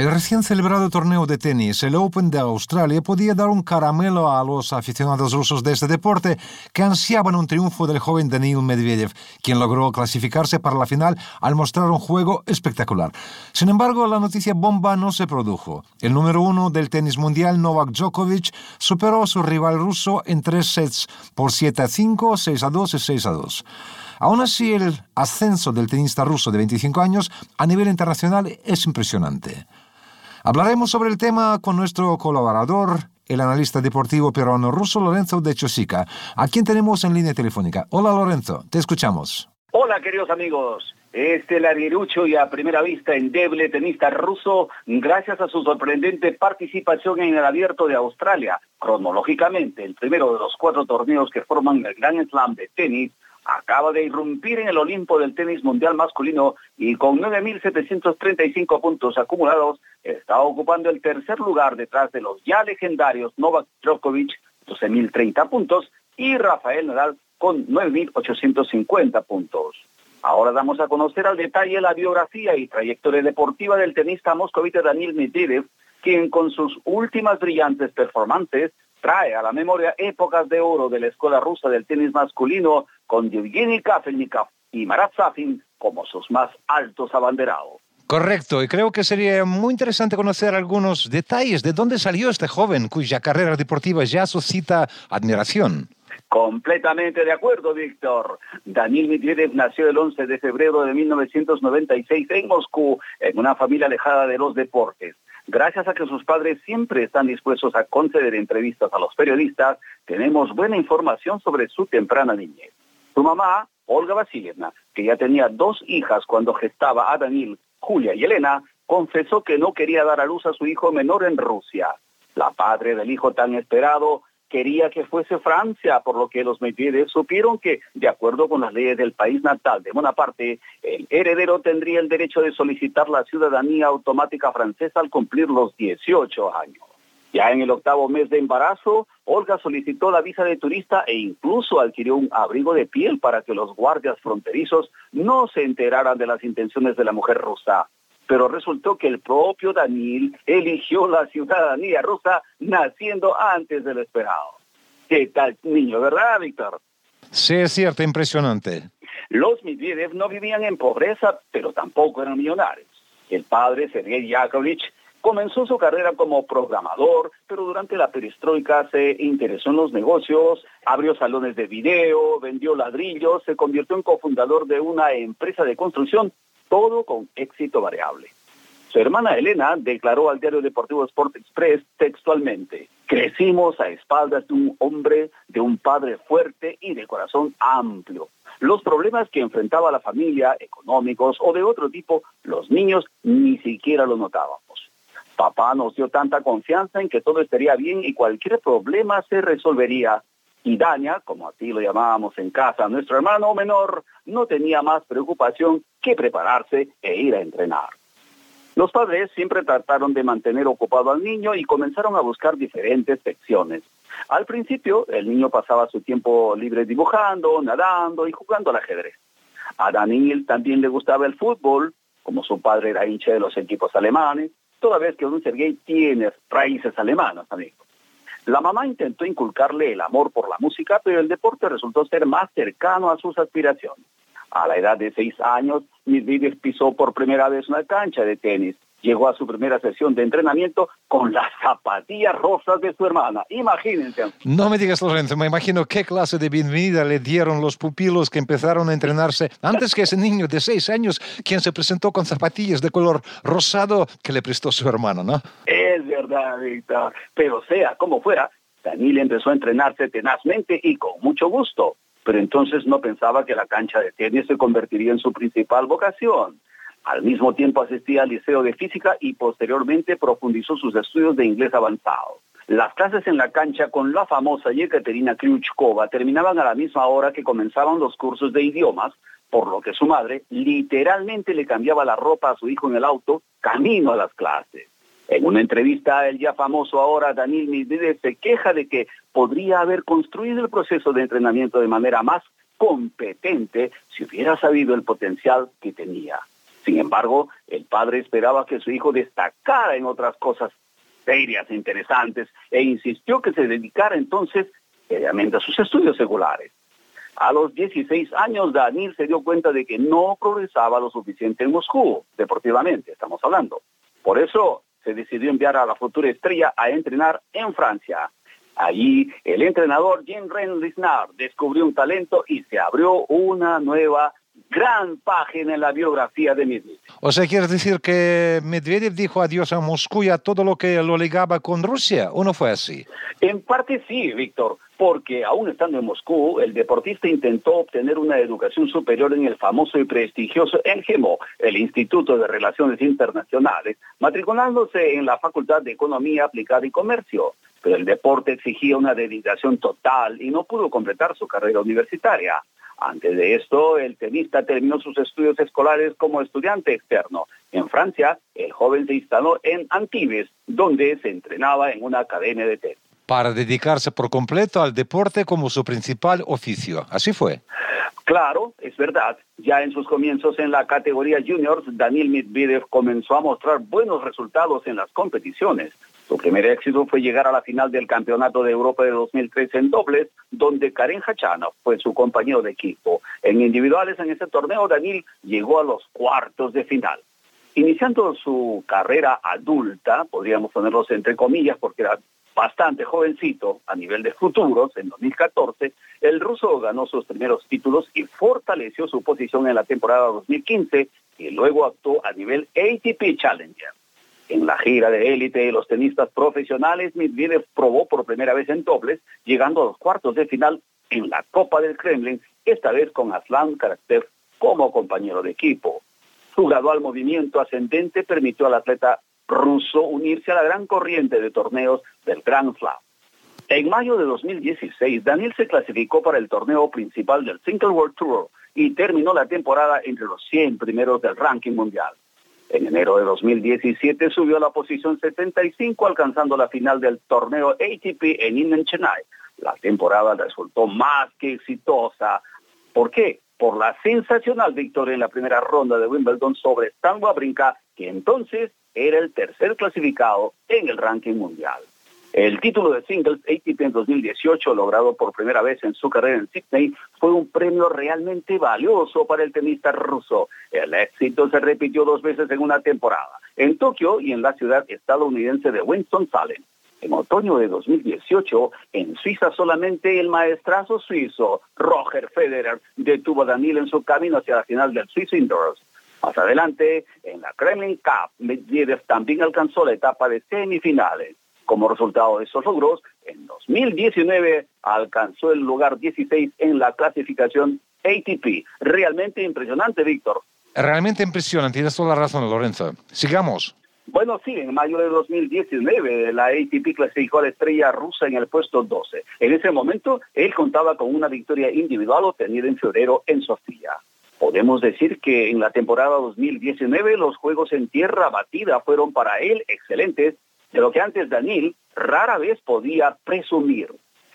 El recién celebrado torneo de tenis, el Open de Australia, podía dar un caramelo a los aficionados rusos de este deporte que ansiaban un triunfo del joven Danil Medvedev, quien logró clasificarse para la final al mostrar un juego espectacular. Sin embargo, la noticia bomba no se produjo. El número uno del tenis mundial, Novak Djokovic, superó a su rival ruso en tres sets por 7 a 5, 6 a 2 y 6 a 2. Aún así, el ascenso del tenista ruso de 25 años a nivel internacional es impresionante. Hablaremos sobre el tema con nuestro colaborador, el analista deportivo peruano ruso Lorenzo de Chosica, a quien tenemos en línea telefónica. Hola Lorenzo, te escuchamos. Hola queridos amigos. Este larguerucho y a primera vista endeble tenista ruso, gracias a su sorprendente participación en el Abierto de Australia, cronológicamente el primero de los cuatro torneos que forman el Grand Slam de tenis, acaba de irrumpir en el Olimpo del tenis mundial masculino y con 9.735 puntos acumulados está ocupando el tercer lugar detrás de los ya legendarios Novak Djokovic, 12.030 puntos, y Rafael Nadal con 9.850 puntos. Ahora damos a conocer al detalle la biografía y trayectoria deportiva del tenista moscovita Daniel Medvedev, quien con sus últimas brillantes performances trae a la memoria épocas de oro de la escuela rusa del tenis masculino con Yevgeny Kafelnikov y Marat Safin como sus más altos abanderados. Correcto, y creo que sería muy interesante conocer algunos detalles de dónde salió este joven cuya carrera deportiva ya suscita admiración. Completamente de acuerdo, Víctor. Daniel Medvedev nació el 11 de febrero de 1996 en Moscú, en una familia alejada de los deportes. Gracias a que sus padres siempre están dispuestos a conceder entrevistas a los periodistas, tenemos buena información sobre su temprana niñez. Su mamá, Olga Vasilievna, que ya tenía dos hijas cuando gestaba a Daniel, Julia y Elena, confesó que no quería dar a luz a su hijo menor en Rusia. La padre del hijo tan esperado quería que fuese Francia, por lo que los Medvedev supieron que, de acuerdo con las leyes del país natal de Bonaparte, el heredero tendría el derecho de solicitar la ciudadanía automática francesa al cumplir los 18 años. Ya en el octavo mes de embarazo, Olga solicitó la visa de turista e incluso adquirió un abrigo de piel para que los guardias fronterizos no se enteraran de las intenciones de la mujer rusa pero resultó que el propio Daniel eligió la ciudadanía rusa naciendo antes del esperado. ¿Qué tal niño, verdad, Víctor? Sí, es cierto, impresionante. Los Medvedev no vivían en pobreza, pero tampoco eran millonarios. El padre, Sergei Yakovlevich, comenzó su carrera como programador, pero durante la perestroika se interesó en los negocios, abrió salones de video, vendió ladrillos, se convirtió en cofundador de una empresa de construcción todo con éxito variable. Su hermana Elena declaró al diario deportivo Sport Express textualmente, crecimos a espaldas de un hombre, de un padre fuerte y de corazón amplio. Los problemas que enfrentaba la familia, económicos o de otro tipo, los niños ni siquiera lo notábamos. Papá nos dio tanta confianza en que todo estaría bien y cualquier problema se resolvería y Daña, como así lo llamábamos en casa, nuestro hermano menor no tenía más preocupación que prepararse e ir a entrenar. Los padres siempre trataron de mantener ocupado al niño y comenzaron a buscar diferentes secciones. Al principio, el niño pasaba su tiempo libre dibujando, nadando y jugando al ajedrez. A Daniel también le gustaba el fútbol, como su padre era hincha de los equipos alemanes, toda vez que un Sergei tiene raíces alemanas, amigos. La mamá intentó inculcarle el amor por la música, pero el deporte resultó ser más cercano a sus aspiraciones. A la edad de seis años, Medvedev pisó por primera vez una cancha de tenis. Llegó a su primera sesión de entrenamiento con las zapatillas rosas de su hermana. Imagínense. No me digas, Lorenzo, me imagino qué clase de bienvenida le dieron los pupilos que empezaron a entrenarse antes que ese niño de seis años, quien se presentó con zapatillas de color rosado que le prestó su hermano, ¿no? Es Pero sea como fuera, Daniel empezó a entrenarse tenazmente y con mucho gusto pero entonces no pensaba que la cancha de tenis se convertiría en su principal vocación. Al mismo tiempo asistía al Liceo de Física y posteriormente profundizó sus estudios de inglés avanzado. Las clases en la cancha con la famosa Yekaterina Kryuchkova terminaban a la misma hora que comenzaban los cursos de idiomas, por lo que su madre literalmente le cambiaba la ropa a su hijo en el auto camino a las clases. En una entrevista, el ya famoso ahora Daniel Medvedev se queja de que podría haber construido el proceso de entrenamiento de manera más competente si hubiera sabido el potencial que tenía. Sin embargo, el padre esperaba que su hijo destacara en otras cosas serias e interesantes e insistió que se dedicara entonces seriamente a sus estudios seculares. A los 16 años, Daniel se dio cuenta de que no progresaba lo suficiente en Moscú, deportivamente estamos hablando. Por eso se decidió enviar a la futura estrella a entrenar en Francia. Allí el entrenador Jean-Ren Lisnard descubrió un talento y se abrió una nueva gran página en la biografía de Medvedev. O sea, ¿quieres decir que Medvedev dijo adiós a Moscú y a todo lo que lo ligaba con Rusia? ¿O no fue así? En parte sí, Víctor, porque aún estando en Moscú, el deportista intentó obtener una educación superior en el famoso y prestigioso ENGEMO, el Instituto de Relaciones Internacionales, matriculándose en la Facultad de Economía Aplicada y Comercio. Pero el deporte exigía una dedicación total y no pudo completar su carrera universitaria. Antes de esto, el tenista terminó sus estudios escolares como estudiante externo. En Francia, el joven se instaló en Antibes, donde se entrenaba en una academia de tenis. Para dedicarse por completo al deporte como su principal oficio. Así fue. Claro, es verdad. Ya en sus comienzos en la categoría juniors, Daniel Medvedev comenzó a mostrar buenos resultados en las competiciones. Su primer éxito fue llegar a la final del Campeonato de Europa de 2013 en dobles, donde Karen Hachanov fue su compañero de equipo. En individuales en ese torneo, Daniel llegó a los cuartos de final. Iniciando su carrera adulta, podríamos ponerlos entre comillas porque era bastante jovencito a nivel de futuros, en 2014, el ruso ganó sus primeros títulos y fortaleció su posición en la temporada 2015 y luego actuó a nivel ATP Challenger. En la gira de élite de los tenistas profesionales, Medvedev probó por primera vez en dobles, llegando a los cuartos de final en la Copa del Kremlin, esta vez con Aslan Karatev como compañero de equipo. Su gradual movimiento ascendente permitió al atleta ruso unirse a la gran corriente de torneos del Grand Slam. En mayo de 2016, Daniel se clasificó para el torneo principal del Single World Tour y terminó la temporada entre los 100 primeros del ranking mundial. En enero de 2017 subió a la posición 75 alcanzando la final del torneo ATP en Incheon Chennai. La temporada resultó más que exitosa. ¿Por qué? Por la sensacional victoria en la primera ronda de Wimbledon sobre Stan Wawrinka, que entonces era el tercer clasificado en el ranking mundial. El título de singles ATP en 2018, logrado por primera vez en su carrera en Sydney, fue un premio realmente valioso para el tenista ruso. El éxito se repitió dos veces en una temporada, en Tokio y en la ciudad estadounidense de Winston-Salem. En otoño de 2018, en Suiza solamente el maestrazo suizo Roger Federer detuvo a Daniel en su camino hacia la final del Swiss Indoors. Más adelante, en la Kremlin Cup, Medvedev también alcanzó la etapa de semifinales. Como resultado de esos logros, en 2019 alcanzó el lugar 16 en la clasificación ATP. Realmente impresionante, Víctor. Realmente impresionante, tienes toda la razón, Lorenzo. Sigamos. Bueno, sí, en mayo de 2019 la ATP clasificó a la estrella rusa en el puesto 12. En ese momento, él contaba con una victoria individual obtenida en febrero en Sofía. Podemos decir que en la temporada 2019 los juegos en tierra batida fueron para él excelentes de lo que antes Daniel rara vez podía presumir.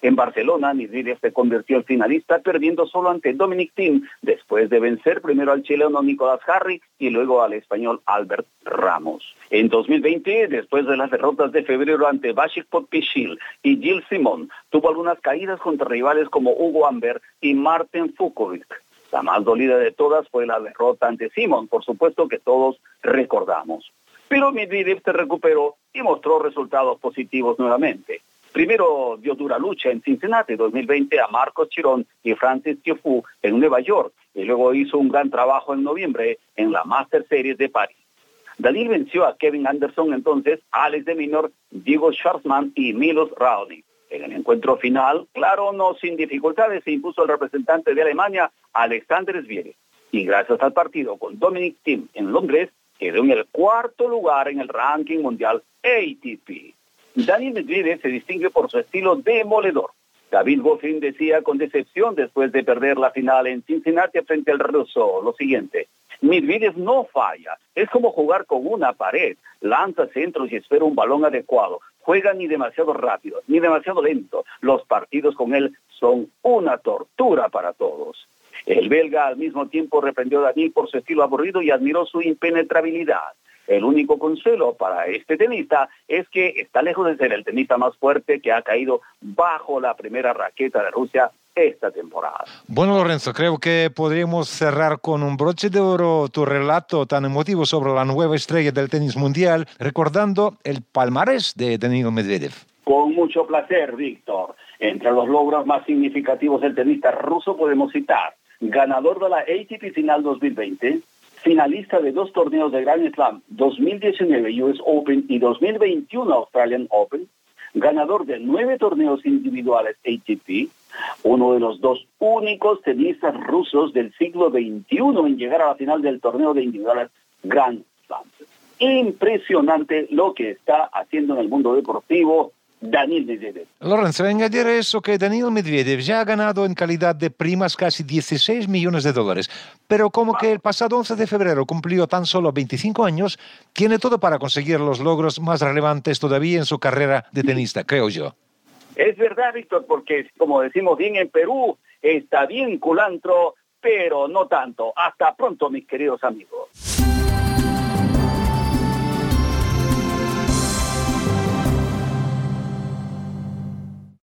En Barcelona, Medvedev se convirtió en finalista perdiendo solo ante Dominic Thiem después de vencer primero al chileno Nicolás Harry y luego al español Albert Ramos. En 2020, después de las derrotas de febrero ante Bashik Potpichil y Gilles Simon, tuvo algunas caídas contra rivales como Hugo Amber y Martin Fukovic. La más dolida de todas fue la derrota ante Simon, por supuesto que todos recordamos. Pero Medvedev se recuperó y mostró resultados positivos nuevamente. Primero dio dura lucha en Cincinnati 2020 a Marcos Chirón y Francis Tiafoe en Nueva York y luego hizo un gran trabajo en noviembre en la Master Series de París. Daniel venció a Kevin Anderson entonces, Alex de Minor, Diego Schwarzman y Milos Raonic. En el encuentro final, claro, no sin dificultades, se impuso el representante de Alemania, Alexander Zverev. Y gracias al partido con Dominic Thiem en Londres, quedó en el cuarto lugar en el ranking mundial ATP. Daniel Medvedev se distingue por su estilo demoledor. David Goffin decía con decepción después de perder la final en Cincinnati frente al ruso lo siguiente. Medvedev no falla. Es como jugar con una pared. Lanza centros y espera un balón adecuado. Juega ni demasiado rápido, ni demasiado lento. Los partidos con él son una tortura para todos. El belga al mismo tiempo reprendió a Dani por su estilo aburrido y admiró su impenetrabilidad. El único consuelo para este tenista es que está lejos de ser el tenista más fuerte que ha caído bajo la primera raqueta de Rusia esta temporada. Bueno, Lorenzo, creo que podríamos cerrar con un broche de oro tu relato tan emotivo sobre la nueva estrella del tenis mundial, recordando el palmarés de Danilo Medvedev. Con mucho placer, Víctor. Entre los logros más significativos del tenista ruso podemos citar ganador de la ATP Final 2020, finalista de dos torneos de Grand Slam 2019 US Open y 2021 Australian Open, ganador de nueve torneos individuales ATP, uno de los dos únicos tenistas rusos del siglo XXI en llegar a la final del torneo de individuales Grand Slam. Impresionante lo que está haciendo en el mundo deportivo Daniel Medvedev. Lorenzo, añadir eso que Daniel Medvedev ya ha ganado en calidad de primas casi 16 millones de dólares, pero como que el pasado 11 de febrero cumplió tan solo 25 años, tiene todo para conseguir los logros más relevantes todavía en su carrera de tenista, creo yo. Es verdad, Víctor, porque como decimos bien en Perú, está bien culantro, pero no tanto. Hasta pronto, mis queridos amigos.